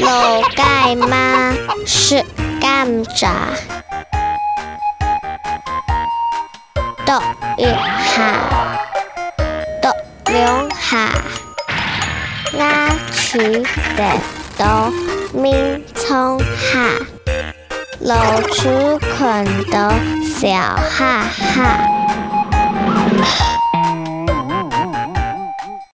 老街妈是甘蔗剁一下剁两下拿去给农民充下搂去捆的小哈哈。